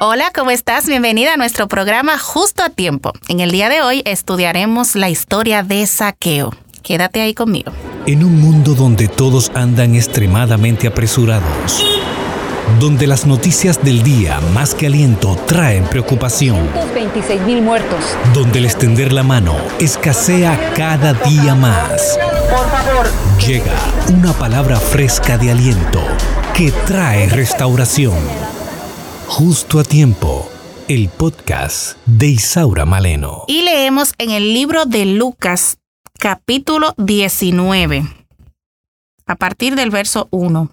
Hola, ¿cómo estás? Bienvenida a nuestro programa Justo a Tiempo. En el día de hoy estudiaremos la historia de Saqueo. Quédate ahí conmigo. En un mundo donde todos andan extremadamente apresurados, donde las noticias del día más que aliento traen preocupación, 26 mil muertos. donde el extender la mano escasea cada día más, Por favor, llega una palabra fresca de aliento que trae restauración. Justo a tiempo, el podcast de Isaura Maleno. Y leemos en el libro de Lucas, capítulo 19, a partir del verso 1.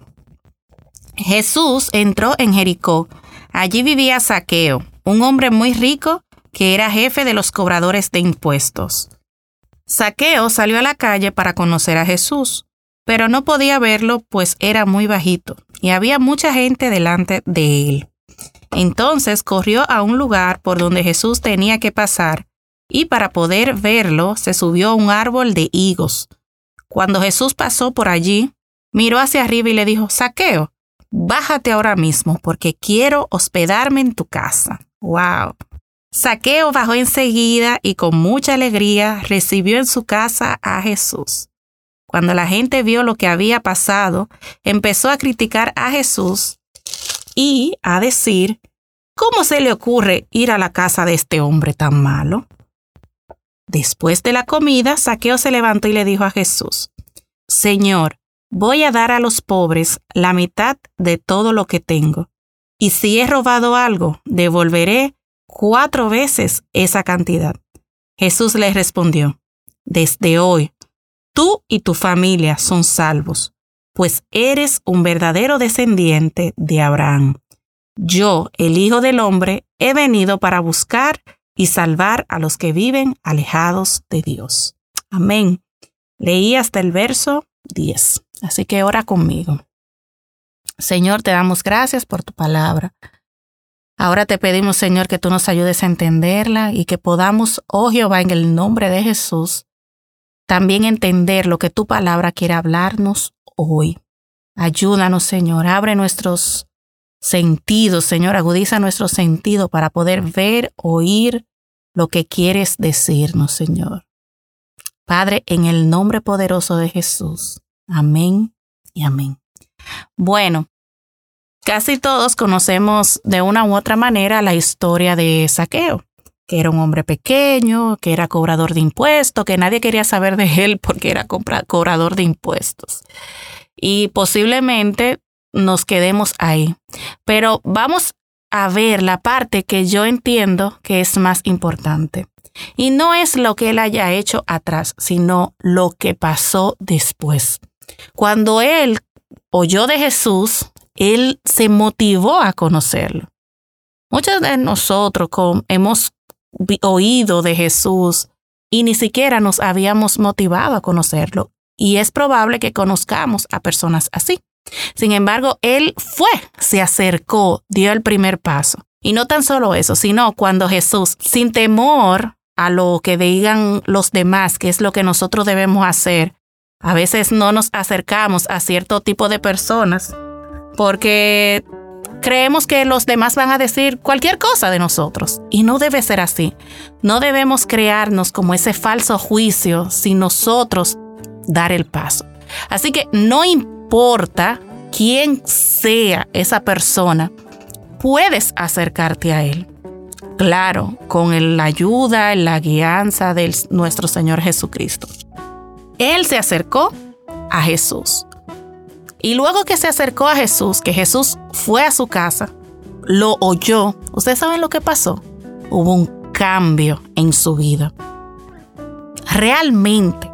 Jesús entró en Jericó. Allí vivía Saqueo, un hombre muy rico que era jefe de los cobradores de impuestos. Saqueo salió a la calle para conocer a Jesús, pero no podía verlo pues era muy bajito y había mucha gente delante de él. Entonces corrió a un lugar por donde Jesús tenía que pasar, y para poder verlo se subió a un árbol de higos. Cuando Jesús pasó por allí, miró hacia arriba y le dijo, Saqueo, bájate ahora mismo, porque quiero hospedarme en tu casa. ¡Wow! Saqueo bajó enseguida y con mucha alegría recibió en su casa a Jesús. Cuando la gente vio lo que había pasado, empezó a criticar a Jesús y a decir, ¿cómo se le ocurre ir a la casa de este hombre tan malo? Después de la comida, Saqueo se levantó y le dijo a Jesús, Señor, voy a dar a los pobres la mitad de todo lo que tengo, y si he robado algo, devolveré cuatro veces esa cantidad. Jesús le respondió, Desde hoy, tú y tu familia son salvos pues eres un verdadero descendiente de Abraham. Yo, el Hijo del Hombre, he venido para buscar y salvar a los que viven alejados de Dios. Amén. Leí hasta el verso 10. Así que ora conmigo. Señor, te damos gracias por tu palabra. Ahora te pedimos, Señor, que tú nos ayudes a entenderla y que podamos, oh Jehová, en el nombre de Jesús, también entender lo que tu palabra quiere hablarnos hoy. Ayúdanos, Señor, abre nuestros sentidos, Señor, agudiza nuestro sentido para poder ver, oír lo que quieres decirnos, Señor. Padre, en el nombre poderoso de Jesús. Amén y amén. Bueno, casi todos conocemos de una u otra manera la historia de Saqueo que era un hombre pequeño, que era cobrador de impuestos, que nadie quería saber de él porque era cobrador de impuestos. Y posiblemente nos quedemos ahí. Pero vamos a ver la parte que yo entiendo que es más importante. Y no es lo que él haya hecho atrás, sino lo que pasó después. Cuando él oyó de Jesús, él se motivó a conocerlo. Muchos de nosotros hemos oído de Jesús y ni siquiera nos habíamos motivado a conocerlo. Y es probable que conozcamos a personas así. Sin embargo, él fue, se acercó, dio el primer paso. Y no tan solo eso, sino cuando Jesús, sin temor a lo que digan los demás, que es lo que nosotros debemos hacer, a veces no nos acercamos a cierto tipo de personas porque creemos que los demás van a decir cualquier cosa de nosotros. Y no debe ser así. No debemos crearnos como ese falso juicio sin nosotros dar el paso. Así que no importa quién sea esa persona, puedes acercarte a él. Claro, con la ayuda, la guianza de nuestro Señor Jesucristo. Él se acercó a Jesús. Y luego que se acercó a Jesús, que Jesús fue a su casa, lo oyó, ¿ustedes saben lo que pasó? Hubo un cambio en su vida. Realmente,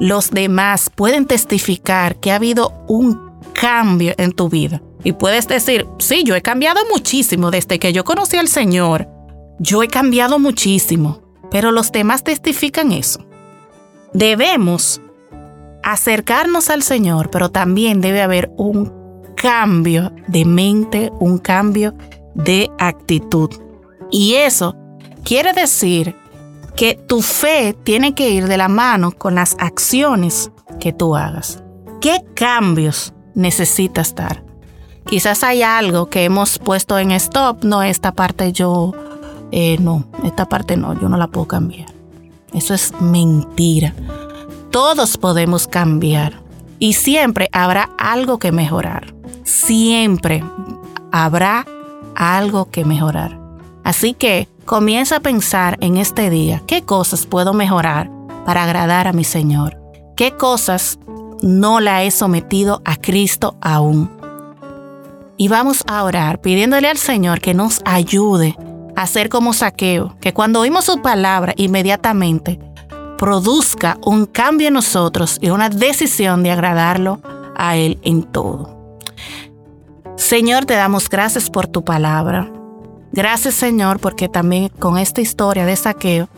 los demás pueden testificar que ha habido un cambio en tu vida. Y puedes decir, sí, yo he cambiado muchísimo desde que yo conocí al Señor. Yo he cambiado muchísimo. Pero los demás testifican eso. Debemos acercarnos al Señor, pero también debe haber un cambio de mente, un cambio de actitud. Y eso quiere decir que tu fe tiene que ir de la mano con las acciones que tú hagas. ¿Qué cambios necesitas dar? Quizás hay algo que hemos puesto en stop, no, esta parte yo, eh, no, esta parte no, yo no la puedo cambiar. Eso es mentira. Todos podemos cambiar y siempre habrá algo que mejorar. Siempre habrá algo que mejorar. Así que comienza a pensar en este día, ¿qué cosas puedo mejorar para agradar a mi Señor? ¿Qué cosas no la he sometido a Cristo aún? Y vamos a orar pidiéndole al Señor que nos ayude a ser como saqueo, que cuando oímos su palabra inmediatamente produzca un cambio en nosotros y una decisión de agradarlo a Él en todo. Señor, te damos gracias por tu palabra. Gracias Señor porque también con esta historia de saqueo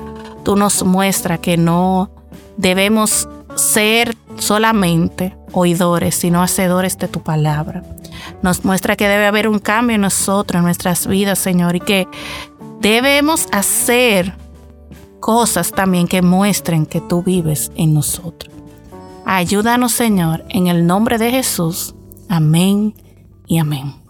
tú nos muestras que no debemos ser solamente oidores, sino hacedores de tu palabra. Nos muestra que debe haber un cambio en nosotros, en nuestras vidas, Señor, y que debemos hacer cosas también que muestren que tú vives en nosotros. Ayúdanos, Señor, en el nombre de Jesús. Amén y amén.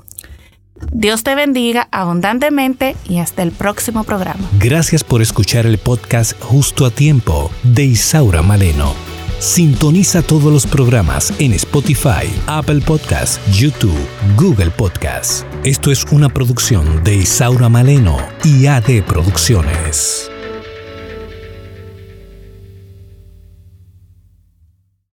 Dios te bendiga abundantemente y hasta el próximo programa. Gracias por escuchar el podcast Justo a Tiempo de Isaura Maleno. Sintoniza todos los programas en Spotify, Apple Podcasts, YouTube, Google Podcasts. Esto es una producción de Isaura Maleno y AD Producciones.